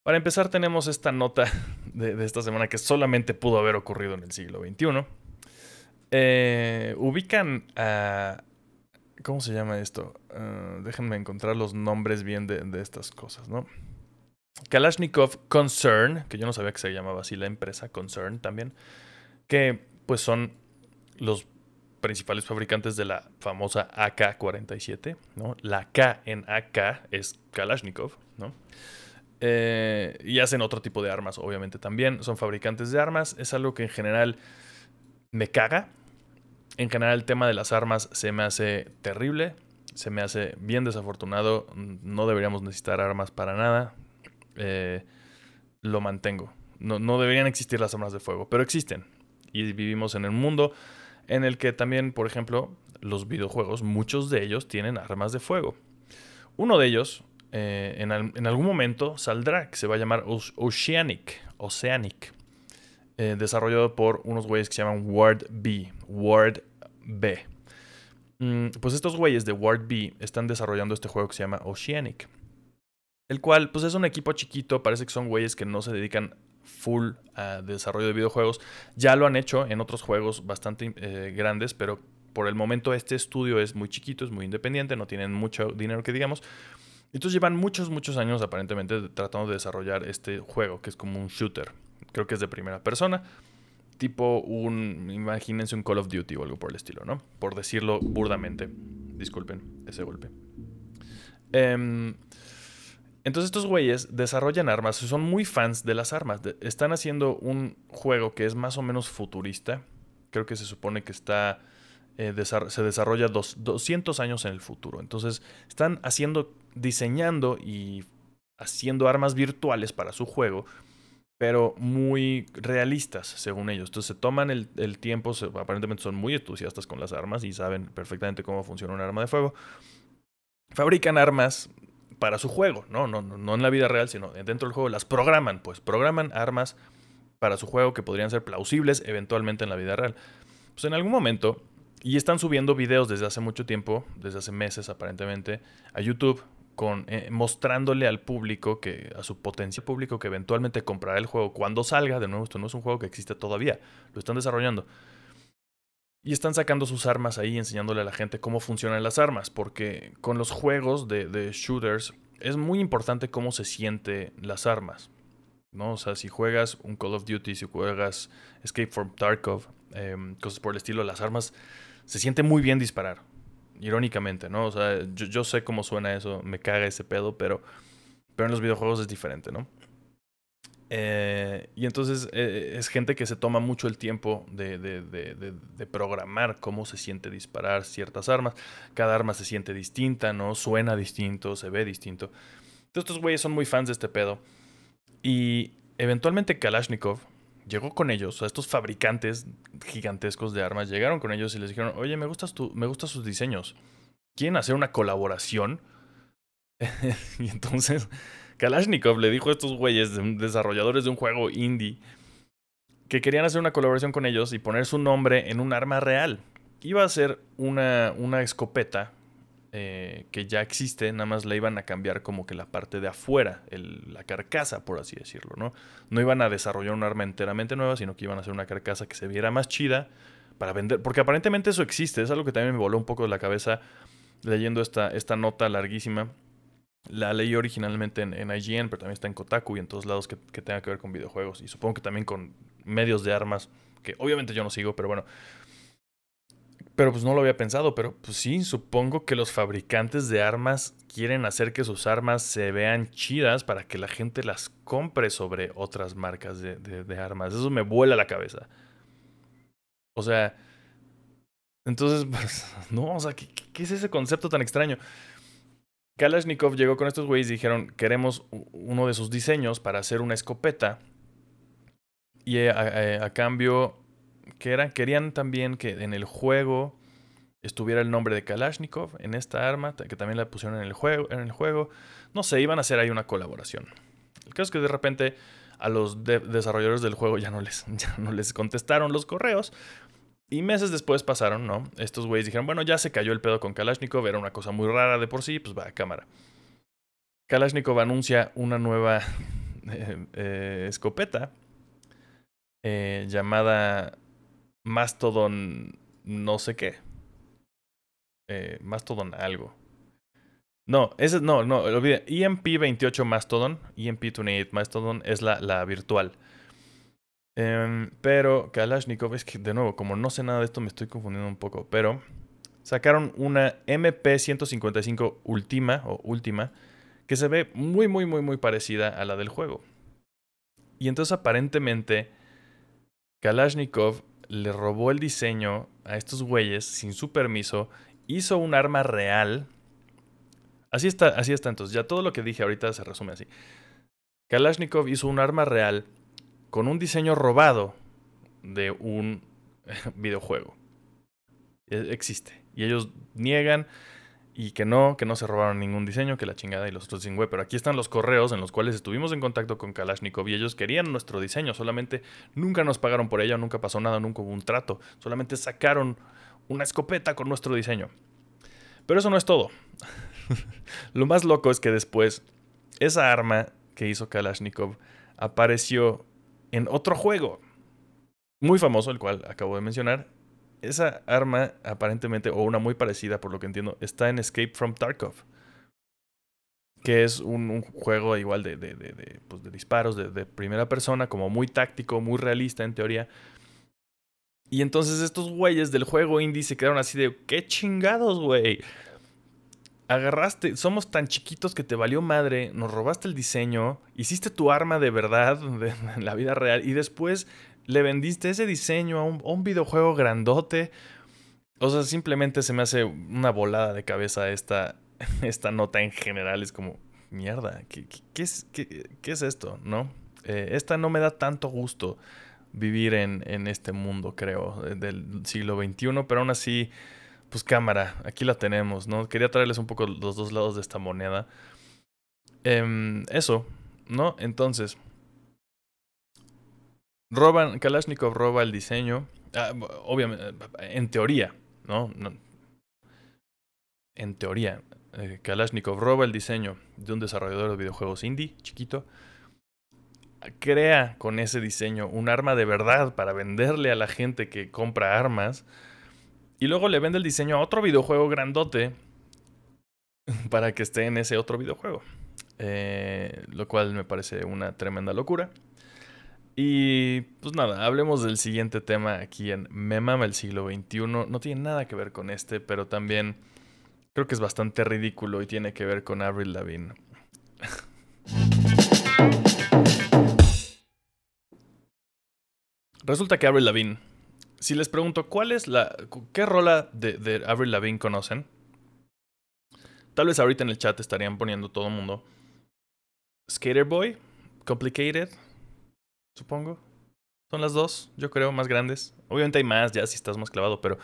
Para empezar tenemos esta nota *laughs* de, esta semana que solamente pudo haber ocurrido en el siglo XXI. Eh, ubican a... ¿Cómo se llama esto? Ah, déjenme encontrar los nombres bien de estas cosas, ¿no? Kalashnikov Concern, que yo no sabía que se llamaba así la empresa, Concern también, que pues son los principales fabricantes de la famosa AK-47, ¿no? La K en AK es Kalashnikov, ¿no? Eh, y hacen otro tipo de armas, obviamente también. Son fabricantes de armas. Es algo que en general me caga. En general el tema de las armas se me hace terrible. Se me hace bien desafortunado. No deberíamos necesitar armas para nada. Eh, lo mantengo. No, no deberían existir las armas de fuego, pero existen. Y vivimos en un mundo en el que también, por ejemplo, los videojuegos, muchos de ellos tienen armas de fuego. Uno de ellos, eh, en, algún momento, saldrá, que se va a llamar Oceanic, Oceanic eh, desarrollado por unos güeyes que se llaman Ward B, Ward B. Mm, pues estos güeyes de Ward B están desarrollando este juego que se llama Oceanic. El cual, pues es un equipo chiquito, parece que son güeyes que no se dedican full a desarrollo de videojuegos. Ya lo han hecho en otros juegos bastante eh, grandes, pero por el momento este estudio es muy chiquito, es muy independiente, no tienen mucho dinero que digamos. Entonces llevan muchos, muchos años aparentemente tratando de desarrollar este juego, que es como un shooter. Creo que es de primera persona. Tipo un, imagínense un Call of Duty o algo por el estilo, ¿no? Por decirlo burdamente. Disculpen ese golpe. Eh, entonces estos güeyes desarrollan armas, son muy fans de las armas. están haciendo un juego que es más o menos futurista. Creo que se supone que está eh, se desarrolla 200 años en el futuro. Entonces están haciendo, diseñando y haciendo armas virtuales para su juego, pero muy realistas, según ellos. Entonces se toman el, tiempo, aparentemente son muy entusiastas con las armas y saben perfectamente cómo funciona un arma de fuego. Fabrican armas para su juego, ¿no? No, no, en la vida real, sino dentro del juego. Las programan, pues programan armas para su juego que podrían ser plausibles eventualmente en la vida real. Pues en algún momento, y están subiendo videos desde hace mucho tiempo, desde hace meses aparentemente, a YouTube, con, eh, mostrándole al público, que, a su potencial público, que eventualmente comprará el juego cuando salga. De nuevo, esto no es un juego que existe todavía, lo están desarrollando. Y están sacando sus armas ahí, enseñándole a la gente cómo funcionan las armas, porque con los juegos de, shooters es muy importante cómo se sienten las armas. ¿no? O sea, si juegas un Call of Duty, si juegas Escape from Tarkov, em, cosas por el estilo, las armas se siente muy bien disparar. Irónicamente, ¿no? O sea, yo, yo, sé cómo suena eso, me caga ese pedo, pero, pero en los videojuegos es diferente, ¿no? Eh, y entonces eh, es gente que se toma mucho el tiempo de, programar cómo se siente disparar ciertas armas. Cada arma se siente distinta, ¿no? Suena distinto, se ve distinto. Entonces estos güeyes son muy fans de este pedo. Y eventualmente Kalashnikov llegó con ellos, o estos fabricantes gigantescos de armas llegaron con ellos y les dijeron, oye, me, gustas tu, me gustan sus diseños. ¿Quieren hacer una colaboración? *laughs* y entonces Kalashnikov le dijo a estos güeyes, desarrolladores de un juego indie, que querían hacer una colaboración con ellos y poner su nombre en un arma real. Iba a ser una, una escopeta eh, que ya existe, nada más le iban a cambiar como que la parte de afuera, la carcasa, por así decirlo, ¿no? No iban a desarrollar un arma enteramente nueva, sino que iban a hacer una carcasa que se viera más chida para vender, porque aparentemente eso existe, es algo que también me voló un poco de la cabeza leyendo esta, esta nota larguísima la leí originalmente en, IGN, pero también está en Kotaku y en todos lados que, tenga que ver con videojuegos. Y supongo que también con medios de armas, que obviamente yo no sigo, pero bueno. Pero pues no lo había pensado, pero pues sí, supongo que los fabricantes de armas quieren hacer que sus armas se vean chidas para que la gente las compre sobre otras marcas de, armas. Eso me vuela la cabeza. O sea, entonces, *laughs* pues, no, o sea, ¿qué, qué es ese concepto tan extraño? Kalashnikov llegó con estos güeyes y dijeron, queremos uno de sus diseños para hacer una escopeta. Y eh, eh, a, cambio, que era? Querían también que en el juego estuviera el nombre de Kalashnikov en esta arma, que también la pusieron en el juego. En el juego. No sé, iban a hacer ahí una colaboración. El caso es que de repente a los desarrolladores del juego ya no, les, *laughs* ya no les contestaron los correos. Y meses después pasaron, ¿no? Estos güeyes dijeron, bueno, ya se cayó el pedo con Kalashnikov, era una cosa muy rara de por sí, pues va cámara. Kalashnikov anuncia una nueva *laughs* eh, eh, escopeta eh, llamada Mastodon no sé qué. Mastodon algo. No, ese no, no, olvide. EMP28 Mastodon, EMP28 Mastodon es la virtual. Em, pero Kalashnikov, es que de nuevo, como no sé nada de esto, me estoy confundiendo un poco. Pero sacaron una MP155 Ultima o Última que se ve muy, muy, muy, muy parecida a la del juego. Y entonces aparentemente Kalashnikov le robó el diseño a estos güeyes sin su permiso, hizo un arma real. Así está, así está entonces. Ya todo lo que dije ahorita se resume así. Kalashnikov hizo un arma real con un diseño robado de un *laughs* videojuego. E, existe. Y ellos niegan y que no, que no se robaron ningún diseño, que la chingada y los otros sin web. Pero aquí están los correos en los cuales estuvimos en contacto con Kalashnikov y ellos querían nuestro diseño, solamente nunca nos pagaron por ello, nunca pasó nada, nunca hubo un trato, solamente sacaron una escopeta con nuestro diseño. Pero eso no es todo. *laughs* Lo más loco es que después esa arma que hizo Kalashnikov apareció en otro juego muy famoso, el cual acabo de mencionar, esa arma, aparentemente, o una muy parecida, por lo que entiendo, está en Escape from Tarkov. Que es un, juego igual de, de, de, pues de disparos, de, primera persona, como muy táctico, muy realista en teoría. Y entonces estos güeyes del juego indie se quedaron así de, ¿qué chingados, güey? Agarraste, somos tan chiquitos que te valió madre, nos robaste el diseño, hiciste tu arma de verdad *laughs* en la vida real y después le vendiste ese diseño a un, videojuego grandote. O sea, simplemente se me hace una volada de cabeza esta, *laughs* esta nota en general. Es como, mierda, ¿qué, qué, es, qué, es, esto? ¿No? Eh, esta no me da tanto gusto vivir en, en, este mundo, creo, del siglo XXI, pero aún así, pues cámara, aquí la tenemos, ¿no? Quería traerles un poco los dos lados de esta moneda. Em, eso, ¿no? Entonces, Roban, Kalashnikov roba el diseño. Ah, obviamente, en teoría, ¿no? En teoría, eh, Kalashnikov roba el diseño de un desarrollador de videojuegos indie, chiquito. Crea con ese diseño un arma de verdad para venderle a la gente que compra armas. Y luego le vende el diseño a otro videojuego grandote *laughs* para que esté en ese otro videojuego. Eh, lo cual me parece una tremenda locura. Y pues nada, hablemos del siguiente tema aquí en Me Mama el siglo XXI. No tiene nada que ver con este, pero también creo que es bastante ridículo y tiene que ver con Avril Lavigne. *laughs* Resulta que Avril Lavigne, si les pregunto cuál es la. ¿Qué rola de, Avril Lavigne conocen? Tal vez ahorita en el chat estarían poniendo todo el mundo. Skater Boy, Complicated, supongo. Son las dos, yo creo, más grandes. Obviamente hay más ya si estás más clavado, pero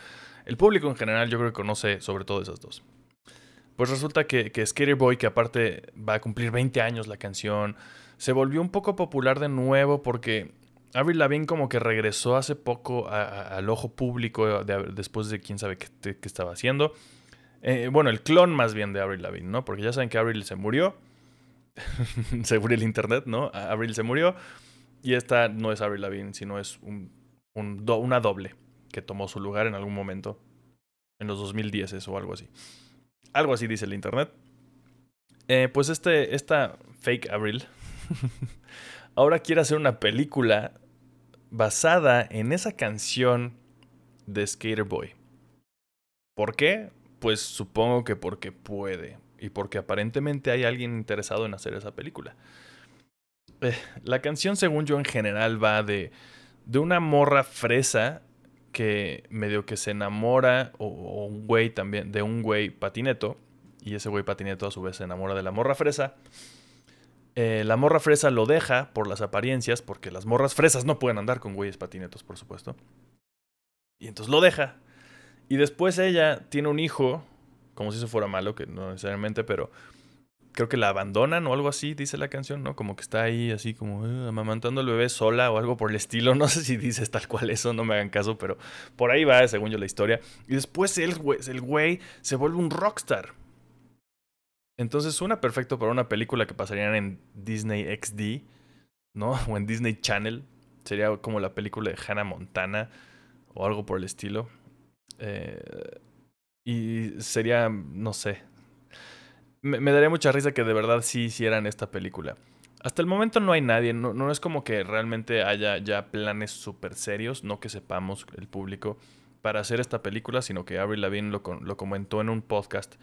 el público en general yo creo que conoce sobre todo esas dos. Pues resulta que, que Skater Boy, que aparte va a cumplir 20 años la canción, se volvió un poco popular de nuevo porque Avril Lavigne como que regresó hace poco al ojo público después de quién sabe qué, estaba haciendo. Eh, bueno, el clon más bien de Avril Lavigne, ¿no? Porque ya saben que Avril se murió. *laughs* se el internet, ¿no? Avril se murió. Y esta no es Avril Lavigne, sino es un, una doble que tomó su lugar en algún momento. En los 2010 o algo así. Algo así dice el internet. Eh, pues este, esta fake Avril *laughs* ahora quiere hacer una película basada en esa canción de Skater Boy. ¿Por qué? Pues supongo que porque puede. Y porque aparentemente hay alguien interesado en hacer esa película. Eh, la canción, según yo, en general va de, de una morra fresa que medio que se enamora, o, un güey también, de un güey patineto, y ese güey patineto a su vez se enamora de la morra fresa. Eh, la morra fresa lo deja por las apariencias, porque las morras fresas no pueden andar con güeyes patinetos, por supuesto. Y entonces lo deja. Y después ella tiene un hijo, como si eso fuera malo, que no necesariamente, pero creo que la abandonan o algo así, dice la canción, ¿no? Como que está ahí así como eh, amamantando al bebé sola o algo por el estilo. *laughs* No sé si dices tal cual eso, no me hagan caso, pero por ahí va, según yo, la historia. Y después el el güey se vuelve un rockstar. Entonces suena perfecto para una película que pasarían en Disney XD, ¿no? *laughs* O en Disney Channel. Sería como la película de Hannah Montana o algo por el estilo. Eh, y sería, no sé. Me, daría mucha risa que de verdad sí hicieran esta película. Hasta el momento no hay nadie, no, no es como que realmente haya ya planes súper serios, no que sepamos el público, para hacer esta película, sino que Avril Lavigne lo, lo comentó en un podcast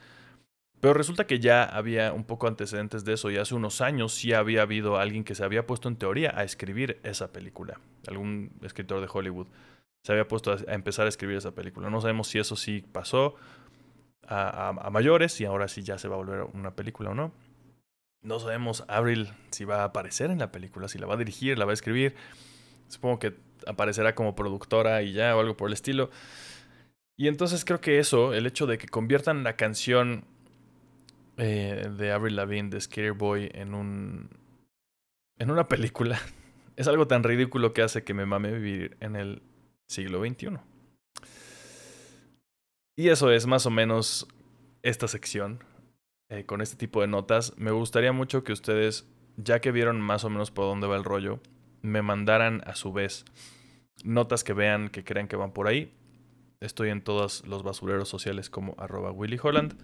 pero resulta que ya había un poco antecedentes de eso y hace unos años sí había habido alguien que se había puesto en teoría a escribir esa película. Algún escritor de Hollywood se había puesto a empezar a escribir esa película. No sabemos si eso sí pasó a, mayores y ahora sí ya se va a volver una película o no. No sabemos Avril si va a aparecer en la película, si la va a dirigir, la va a escribir. Supongo que aparecerá como productora y ya o algo por el estilo. Y entonces creo que eso, el hecho de que conviertan la canción eh, de Avril Lavigne de Skater Boy en un en una película *laughs* es algo tan ridículo que hace que me mame vivir en el siglo XXI. Y eso es más o menos esta sección eh, con este tipo de notas. Me gustaría mucho que ustedes, ya que vieron más o menos por dónde va el rollo, me mandaran a su vez notas que vean, que crean que van por ahí. Estoy en todos los basureros sociales como arroba Willy Holland.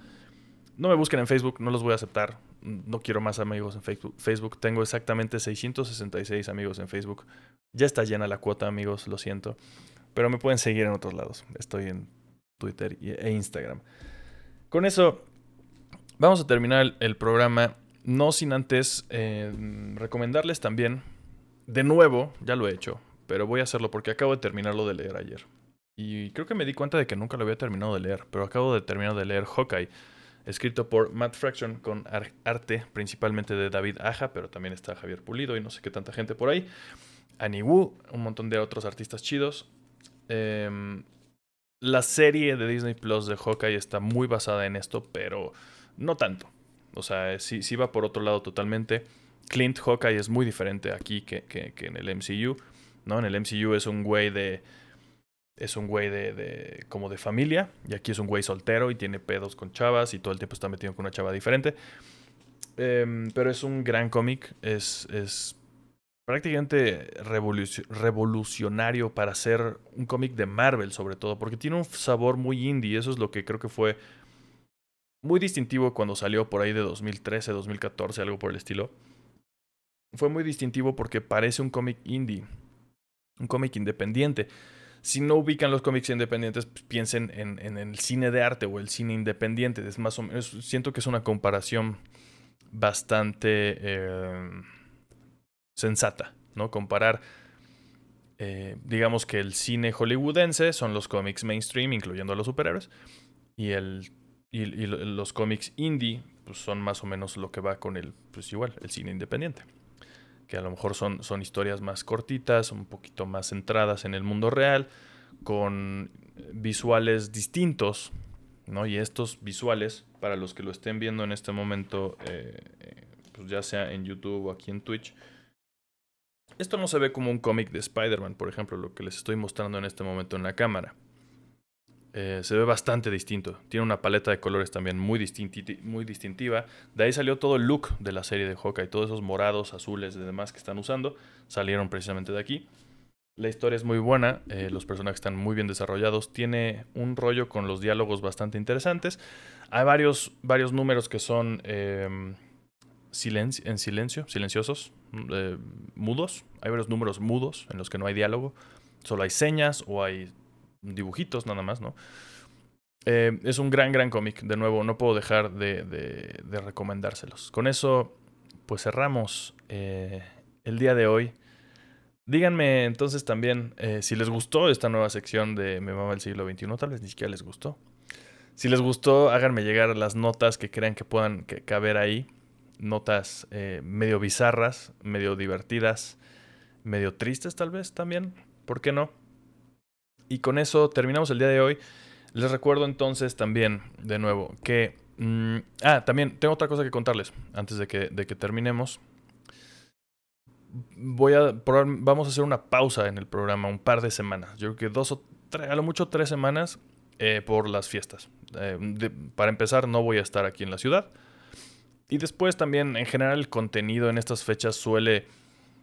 No me busquen en Facebook, no los voy a aceptar. No quiero más amigos en Facebook. Tengo exactamente 666 amigos en Facebook. Ya está llena la cuota, amigos, lo siento. Pero me pueden seguir en otros lados. Estoy en Twitter e Instagram. Con eso, vamos a terminar el programa. No sin antes eh, recomendarles también, de nuevo, ya lo he hecho, pero voy a hacerlo porque acabo de terminarlo de leer ayer. Y creo que me di cuenta de que nunca lo había terminado de leer, pero acabo de terminar de leer Hawkeye escrito por Matt Fraction con arte principalmente de David Aja, pero también está Javier Pulido y no sé qué tanta gente por ahí. Annie Wu, un montón de otros artistas chidos. Em, la serie de Disney Plus de Hawkeye está muy basada en esto, pero no tanto. O sea, sí, sí va por otro lado totalmente. Clint Hawkeye es muy diferente aquí que, que, que en el MCU. ¿no? En el MCU es un güey de es un güey de, como de familia y aquí es un güey soltero y tiene pedos con chavas y todo el tiempo está metido con una chava diferente. Em, pero es un gran cómic, es, es prácticamente revolucionario para ser un cómic de Marvel sobre todo, porque tiene un sabor muy indie, eso es lo que creo que fue muy distintivo cuando salió por ahí de 2013, 2014, algo por el estilo. Fue muy distintivo porque parece un cómic indie, un cómic independiente si no ubican los cómics independientes, pues, piensen en, en, el cine de arte o el cine independiente. Es más o menos, siento que es una comparación bastante eh, sensata, ¿no? Comparar, eh, digamos que el cine hollywoodense son los cómics mainstream, incluyendo a los superhéroes, y, el, y, los cómics indie pues son más o menos lo que va con el, pues igual, el cine independiente que a lo mejor son, son historias más cortitas, un poquito más centradas en el mundo real, con visuales distintos, ¿no? Y estos visuales, para los que lo estén viendo en este momento, eh, pues ya sea en YouTube o aquí en Twitch, esto no se ve como un cómic de Spider-Man, por ejemplo, lo que les estoy mostrando en este momento en la cámara. Eh, se ve bastante distinto. Tiene una paleta de colores también muy, muy distintiva. De ahí salió todo el look de la serie de Hawkeye. Todos esos morados, azules y demás que están usando salieron precisamente de aquí. La historia es muy buena, eh, los personajes están muy bien desarrollados, tiene un rollo con los diálogos bastante interesantes. Hay varios, varios números que son em, en silencio, silenciosos, eh, mudos. Hay varios números mudos en los que no hay diálogo, solo hay señas o hay dibujitos nada más, ¿no? Eh, es un gran, gran cómic. De nuevo, no puedo dejar de, recomendárselos. Con eso, pues cerramos eh, el día de hoy. Díganme entonces también eh, si les gustó esta nueva sección de Me Mama el siglo XXI. Tal vez ni siquiera les gustó. Si les gustó, háganme llegar las notas que crean que puedan caber ahí. Notas medio bizarras, medio divertidas, medio tristes tal vez también. ¿Por qué no? Y con eso terminamos el día de hoy. Les recuerdo entonces también, de nuevo, que... Mm, ah, también tengo otra cosa que contarles antes de que, de que terminemos. Voy a... Vamos a hacer una pausa en el programa, un par de semanas. Yo creo que dos o tres, a lo mucho tres semanas eh, por las fiestas. Eh, para empezar, no voy a estar aquí en la ciudad. Y después también, en general, el contenido en estas fechas suele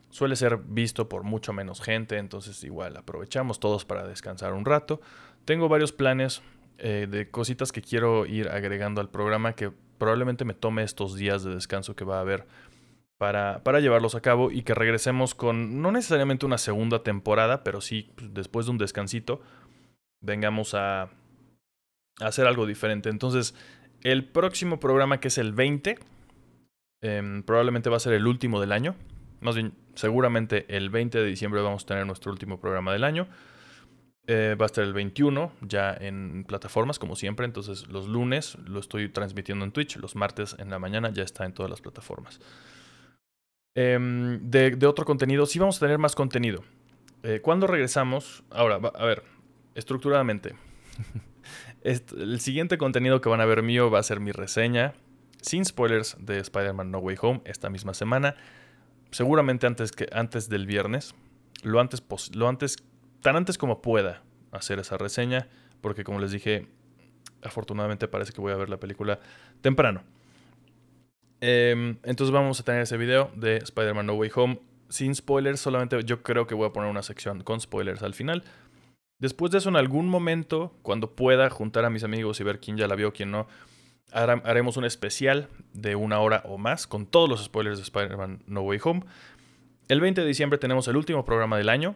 suele ser visto por mucho menos gente, entonces igual aprovechamos todos para descansar un rato. Tengo varios planes eh, de cositas que quiero ir agregando al programa que probablemente me tome estos días de descanso que va a haber para, para llevarlos a cabo y que regresemos con no necesariamente una segunda temporada, pero sí pues, después de un descansito, vengamos a, hacer algo diferente. Entonces, el próximo programa que es el 20, em, probablemente va a ser el último del año. Más bien, seguramente el 20 de diciembre vamos a tener nuestro último programa del año. Eh, va a estar el 21 ya en plataformas, como siempre. Entonces, los lunes lo estoy transmitiendo en Twitch. Los martes en la mañana ya está en todas las plataformas. Em, de, otro contenido, sí vamos a tener más contenido. Eh, cuando regresamos, ahora, a ver, estructuradamente. *laughs* el siguiente contenido que van a ver mío va a ser mi reseña, sin spoilers, de Spider-Man No Way Home esta misma semana. Seguramente antes, que, antes del viernes. Lo antes, lo antes, tan antes como pueda hacer esa reseña. Porque como les dije, afortunadamente parece que voy a ver la película temprano. Em, entonces vamos a tener ese video de Spider-Man No Way Home sin spoilers. Solamente yo creo que voy a poner una sección con spoilers al final. Después de eso, en algún momento, cuando pueda juntar a mis amigos y ver quién ya la vio, quién no, haremos un especial de una hora o más con todos los spoilers de Spider-Man No Way Home. El 20 de diciembre tenemos el último programa del año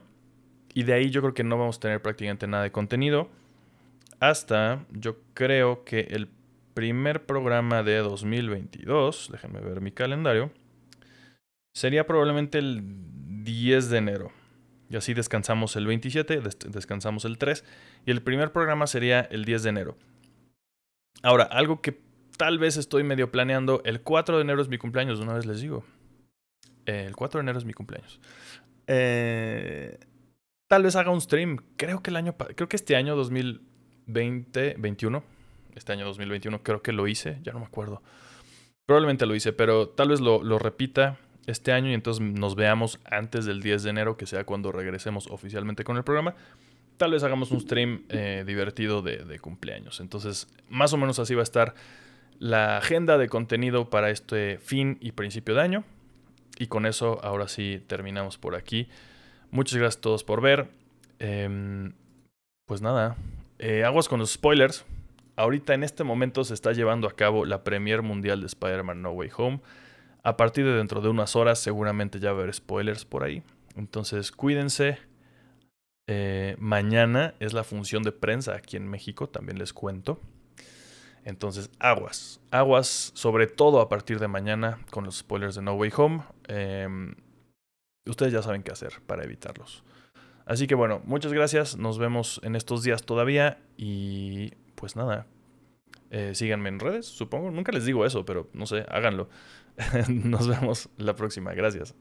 y de ahí yo creo que no vamos a tener prácticamente nada de contenido hasta yo creo que el primer programa de 2022, déjenme ver mi calendario, sería probablemente el 10 de enero. Y así descansamos el 27, descansamos el 3 y el primer programa sería el 10 de enero. Ahora, algo que tal vez estoy medio planeando, el 4 de enero es mi cumpleaños, una vez les digo. el 4 de enero es mi cumpleaños. Eh, tal vez haga un stream. Creo que el año, creo que este año 2020, 21, este año 2021 creo que lo hice, ya no me acuerdo. Probablemente lo hice, pero tal vez lo, lo repita este año y entonces nos veamos antes del 10 de enero, que sea cuando regresemos oficialmente con el programa. Tal vez hagamos un stream eh, divertido de, cumpleaños. Entonces, más o menos así va a estar la agenda de contenido para este fin y principio de año. Y con eso, ahora sí, terminamos por aquí. Muchas gracias a todos por ver. Em, pues nada, eh, aguas con los spoilers. Ahorita en este momento se está llevando a cabo la Premier Mundial de Spider-Man No Way Home. A partir de dentro de unas horas seguramente ya va a haber spoilers por ahí. Entonces cuídense. Eh, mañana es la función de prensa aquí en México, también les cuento. Entonces, aguas. Aguas, sobre todo a partir de mañana con los spoilers de No Way Home. Em, ustedes ya saben qué hacer para evitarlos. Así que bueno, muchas gracias. Nos vemos en estos días todavía. Y pues nada. Eh, síganme en redes, supongo. Nunca les digo eso, pero no sé, háganlo. *laughs* Nos vemos la próxima. Gracias.